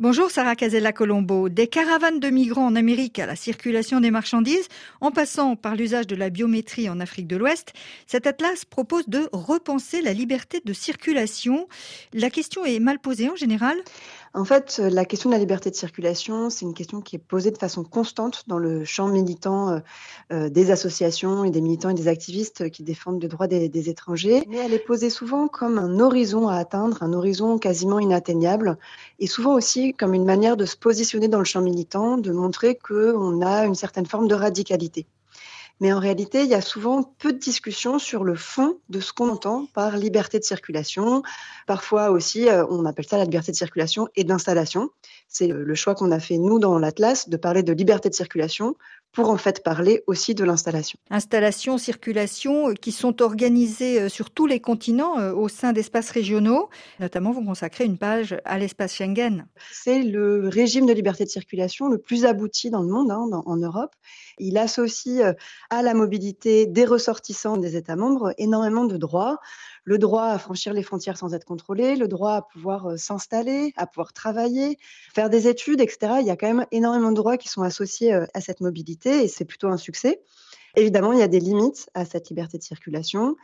Bonjour Sarah Casella Colombo. Des caravanes de migrants en Amérique à la circulation des marchandises, en passant par l'usage de la biométrie en Afrique de l'Ouest, cet atlas propose de repenser la liberté de circulation. La question est mal posée en général En fait, la question de la liberté de circulation, c'est une question qui est posée de façon constante dans le champ militant euh, euh, des associations et des militants et des activistes qui défendent les droits des, des étrangers. Mais elle est posée souvent comme un horizon à atteindre, un horizon quasiment inatteignable, et souvent aussi comme une manière de se positionner dans le champ militant, de montrer qu'on a une certaine forme de radicalité. Mais en réalité, il y a souvent peu de discussions sur le fond de ce qu'on entend par liberté de circulation. Parfois aussi, euh, on appelle ça la liberté de circulation et d'installation. C'est le choix qu'on a fait, nous, dans l'Atlas, de parler de liberté de circulation pour en fait parler aussi de l'installation. Installation, circulation, euh, qui sont organisées euh, sur tous les continents au sein d'espaces régionaux. Notamment, vous consacrez une page à l'espace Schengen. C'est le régime de liberté de circulation le plus abouti dans le monde, hein, en Europe. Il associe à la mobilité des ressortissants des États membres énormément de droits. Le droit à franchir les frontières sans être contrôlé, le droit à pouvoir euh, s'installer, à pouvoir travailler, faire des études, etc. Il y a quand même énormément de droits qui sont associés euh, à cette mobilité et c'est plutôt un succès. Évidemment, il y a des limites à cette liberté de circulation.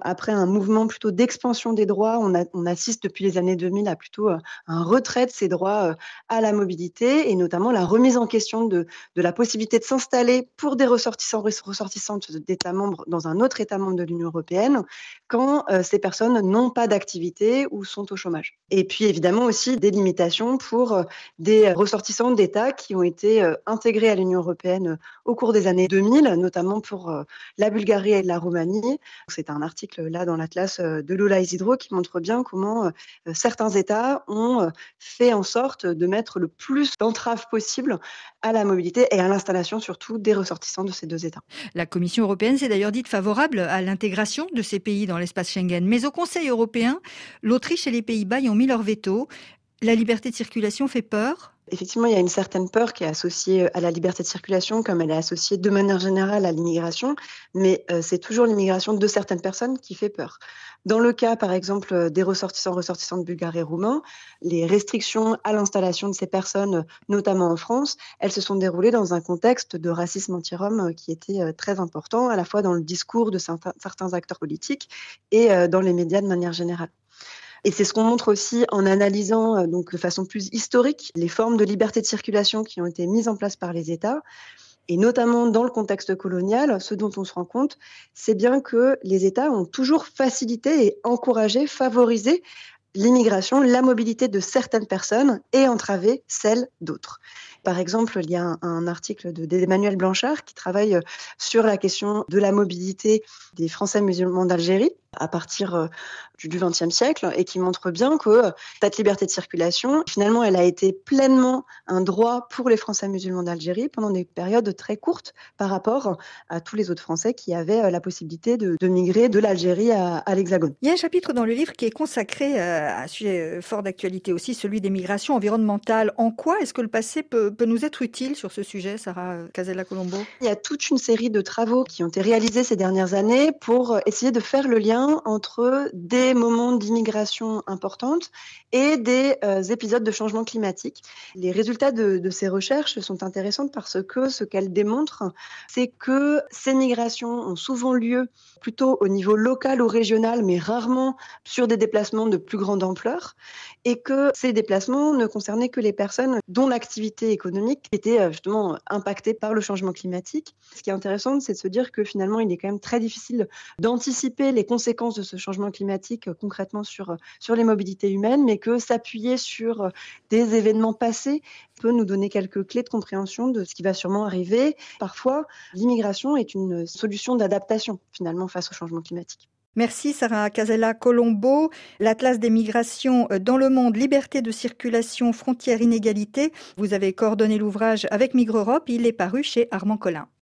Après un mouvement plutôt d'expansion des droits, on, assiste depuis les années 2000 à plutôt euh, un retrait de ces droits euh, à la mobilité et notamment la remise en question de, la possibilité de s'installer pour des ressortissants ressortissantes d'États membres dans un autre État membre de l'Union européenne quand euh, ces personnes n'ont pas d'activité ou sont au chômage. Et puis évidemment aussi des limitations pour des ressortissants d'États qui ont été intégrés à l'Union européenne au cours des années 2000, notamment pour la Bulgarie et la Roumanie. C'est un article là dans l'Atlas euh, de Lola Isidro qui montre bien comment euh, euh, certains États ont fait en sorte de mettre le plus d'entraves possible à la mobilité et à l'installation surtout des ressortissants de ces deux États. La Commission européenne s'est d'ailleurs dite favorable à l'intégration de ces pays dans l'espace Schengen. Mais au Conseil européen, l'Autriche et les Pays-Bas y ont mis leur veto. La liberté de circulation fait peur? Effectivement, il y a une certaine peur qui est associée à la liberté de circulation, comme elle est associée de manière générale à l'immigration, mais c'est toujours l'immigration de certaines personnes qui fait peur. Dans le cas, par exemple, des ressortissants, ressortissantes bulgares et roumains, les restrictions à l'installation de ces personnes, notamment en France, elles se sont déroulées dans un contexte de racisme anti-rome qui était très important, à la fois dans le discours de certains acteurs politiques et dans les médias de manière générale. Et c'est ce qu'on montre aussi en analysant euh, donc de façon plus historique les formes de liberté de circulation qui ont été mises en place par les États. Et notamment dans le contexte colonial, ce dont on se rend compte, c'est bien que les États ont toujours facilité et encouragé, favorisé l'immigration, la mobilité de certaines personnes et entravé celle d'autres. Par exemple, il y a un, article d'Emmanuel Blanchard qui travaille euh, sur la question de la mobilité des Français musulmans d'Algérie à partir euh, du XXe siècle et qui montre bien que euh, cette liberté de circulation, finalement, elle a été pleinement un droit pour les Français musulmans d'Algérie pendant des périodes très courtes par rapport à tous les autres Français qui avaient la possibilité de, migrer de l'Algérie à, l'Hexagone. Il y a un chapitre dans le livre qui est consacré à un sujet fort d'actualité aussi, celui des migrations environnementales. En quoi est-ce que le passé peut, peut nous être utile sur ce sujet, Sarah Casella-Colombo? Il y a toute une série de travaux qui ont été réalisés ces dernières années pour essayer de faire le lien entre des moments d'immigration importante et des euh, épisodes de changement climatique. Les résultats de, de ces recherches sont intéressants parce que ce qu'elles démontrent, c'est que ces migrations ont souvent lieu plutôt au niveau local ou régional, mais rarement sur des déplacements de plus grande ampleur, et que ces déplacements ne concernaient que les personnes dont l'activité économique était euh, justement impactée par le changement climatique. Ce qui est intéressant, c'est de se dire que finalement, il est quand même très difficile d'anticiper les conséquences de ce changement climatique euh, concrètement sur, euh, sur les mobilités humaines, mais que s'appuyer sur des événements passés peut nous donner quelques clés de compréhension de ce qui va sûrement arriver. Parfois, l'immigration est une solution d'adaptation finalement face au changement climatique. Merci Sarah Casella Colombo. L'Atlas des migrations dans le monde, liberté de circulation, frontières, inégalités. Vous avez coordonné l'ouvrage avec Migre Europe. Il est paru chez Armand Collin.